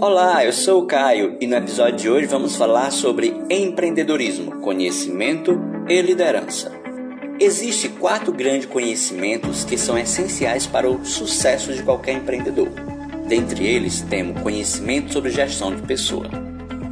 Olá, eu sou o Caio e no episódio de hoje vamos falar sobre empreendedorismo, conhecimento e liderança. Existem quatro grandes conhecimentos que são essenciais para o sucesso de qualquer empreendedor. Dentre eles, temos conhecimento sobre gestão de pessoa,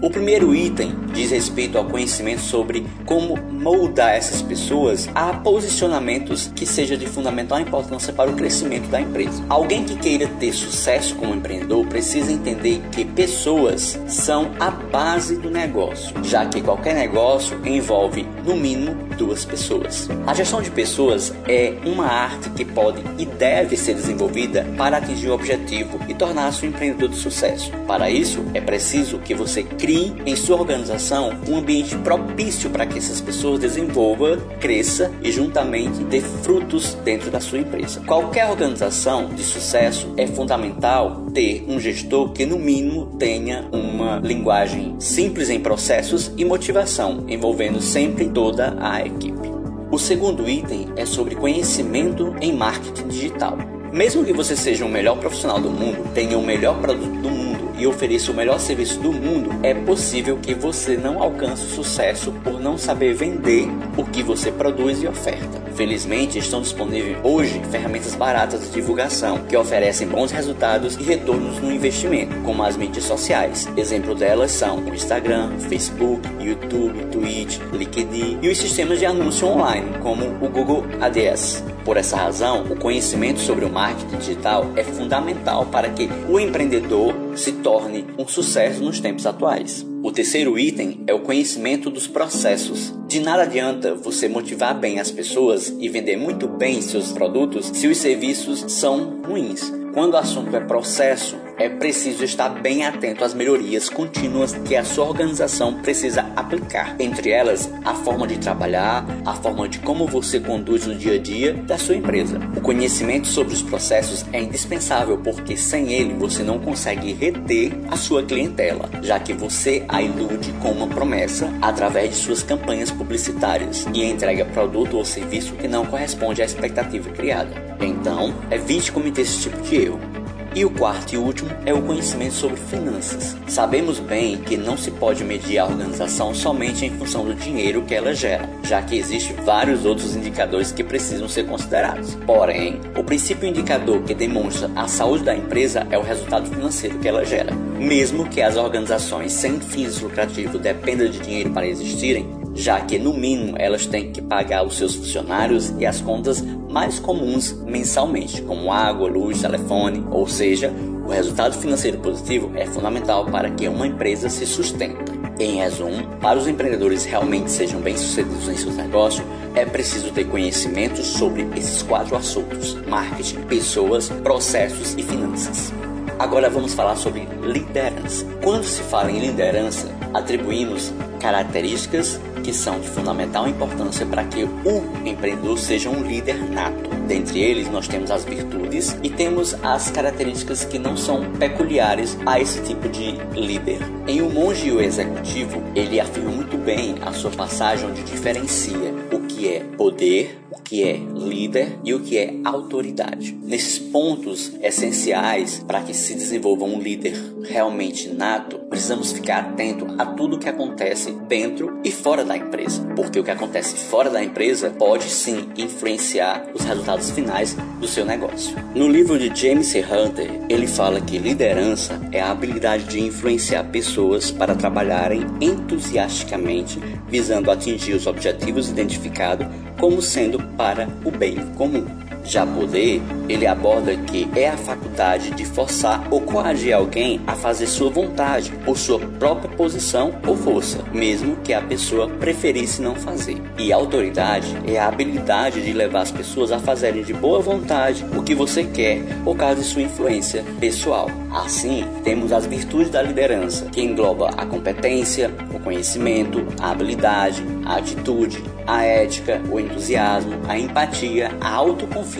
o primeiro item diz respeito ao conhecimento sobre como moldar essas pessoas a posicionamentos que seja de fundamental importância para o crescimento da empresa. Alguém que queira ter sucesso como empreendedor precisa entender que pessoas são a base do negócio, já que qualquer negócio envolve no mínimo duas pessoas. A gestão de pessoas é uma arte que pode e deve ser desenvolvida para atingir o objetivo e tornar-se um empreendedor de sucesso. Para isso, é preciso que você crie em sua organização um ambiente propício para que essas pessoas desenvolvam, cresça e juntamente dê frutos dentro da sua empresa. Qualquer organização de sucesso é fundamental ter um gestor que no mínimo tenha uma linguagem simples em processos e motivação, envolvendo sempre toda a equipe. O segundo item é sobre conhecimento em marketing digital. Mesmo que você seja o melhor profissional do mundo, tenha o melhor produto do e ofereça o melhor serviço do mundo, é possível que você não alcance o sucesso por não saber vender o que você produz e oferta. Felizmente, estão disponíveis hoje ferramentas baratas de divulgação que oferecem bons resultados e retornos no investimento, como as mídias sociais. Exemplo delas são o Instagram, Facebook, YouTube, Twitch, LinkedIn e os sistemas de anúncio online, como o Google Ads. Por essa razão, o conhecimento sobre o marketing digital é fundamental para que o empreendedor se torne um sucesso nos tempos atuais. O terceiro item é o conhecimento dos processos. De nada adianta você motivar bem as pessoas e vender muito bem seus produtos se os serviços são ruins. Quando o assunto é processo, é preciso estar bem atento às melhorias contínuas que a sua organização precisa aplicar. Entre elas, a forma de trabalhar, a forma de como você conduz no dia a dia da sua empresa. O conhecimento sobre os processos é indispensável porque sem ele você não consegue reter a sua clientela, já que você a ilude com uma promessa através de suas campanhas publicitárias e entrega produto ou serviço que não corresponde à expectativa criada. Então, evite cometer esse tipo de erro. E o quarto e último é o conhecimento sobre finanças. Sabemos bem que não se pode medir a organização somente em função do dinheiro que ela gera, já que existem vários outros indicadores que precisam ser considerados. Porém, o princípio indicador que demonstra a saúde da empresa é o resultado financeiro que ela gera. Mesmo que as organizações sem fins lucrativos dependam de dinheiro para existirem, já que no mínimo elas têm que pagar os seus funcionários e as contas mais comuns mensalmente, como água, luz, telefone, ou seja, o resultado financeiro positivo é fundamental para que uma empresa se sustente. Em resumo, para os empreendedores realmente sejam bem-sucedidos em seus negócios, é preciso ter conhecimento sobre esses quatro assuntos: marketing, pessoas, processos e finanças. Agora vamos falar sobre liderança. Quando se fala em liderança, atribuímos características que são de fundamental importância para que o empreendedor seja um líder nato. Dentre eles, nós temos as virtudes e temos as características que não são peculiares a esse tipo de líder. Em O Monge e o Executivo, ele afirma muito bem a sua passagem onde diferencia o que é poder, o que é líder e o que é autoridade. Nesses pontos essenciais para que se desenvolva um líder realmente nato, precisamos ficar atento a tudo que acontece dentro e fora da empresa, porque o que acontece fora da empresa pode sim influenciar os resultados finais do seu negócio. No livro de James C. Hunter, ele fala que liderança é a habilidade de influenciar pessoas para trabalharem entusiasticamente visando atingir os objetivos identificados como sendo para o bem comum. Já poder, ele aborda que é a faculdade de forçar ou coagir alguém a fazer sua vontade por sua própria posição ou força, mesmo que a pessoa preferisse não fazer. E autoridade é a habilidade de levar as pessoas a fazerem de boa vontade o que você quer por causa de sua influência pessoal. Assim, temos as virtudes da liderança, que engloba a competência, o conhecimento, a habilidade, a atitude, a ética, o entusiasmo, a empatia, a autoconfiança,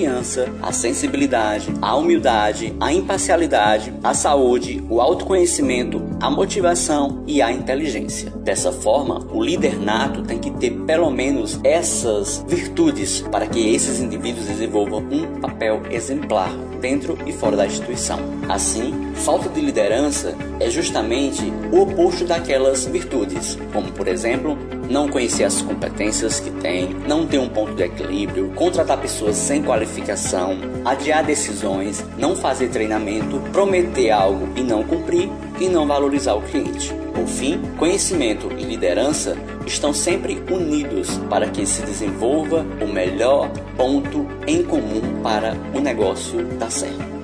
a sensibilidade, a humildade, a imparcialidade, a saúde, o autoconhecimento, a motivação e a inteligência. Dessa forma, o líder nato tem que ter pelo menos essas virtudes para que esses indivíduos desenvolvam um papel exemplar dentro e fora da instituição. Assim, falta de liderança é justamente o oposto daquelas virtudes, como por exemplo, não conhecer as competências que tem, não ter um ponto de equilíbrio, contratar pessoas sem qualificação, adiar decisões, não fazer treinamento, prometer algo e não cumprir e não valorizar o cliente. Por fim, conhecimento e liderança estão sempre unidos para que se desenvolva o melhor ponto em comum para o negócio dar certo.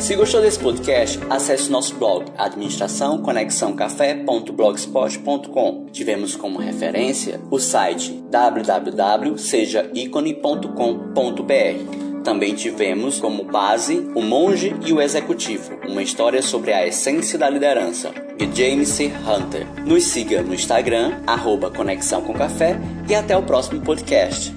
Se gostou desse podcast, acesse nosso blog administraçãoconexãocafé.blogspot.com. Tivemos como referência o site www.sejaicone.com.br. Também tivemos como base O Monge e o Executivo, uma história sobre a essência da liderança, de James C. Hunter. Nos siga no Instagram, arroba Conexão com Café, e até o próximo podcast.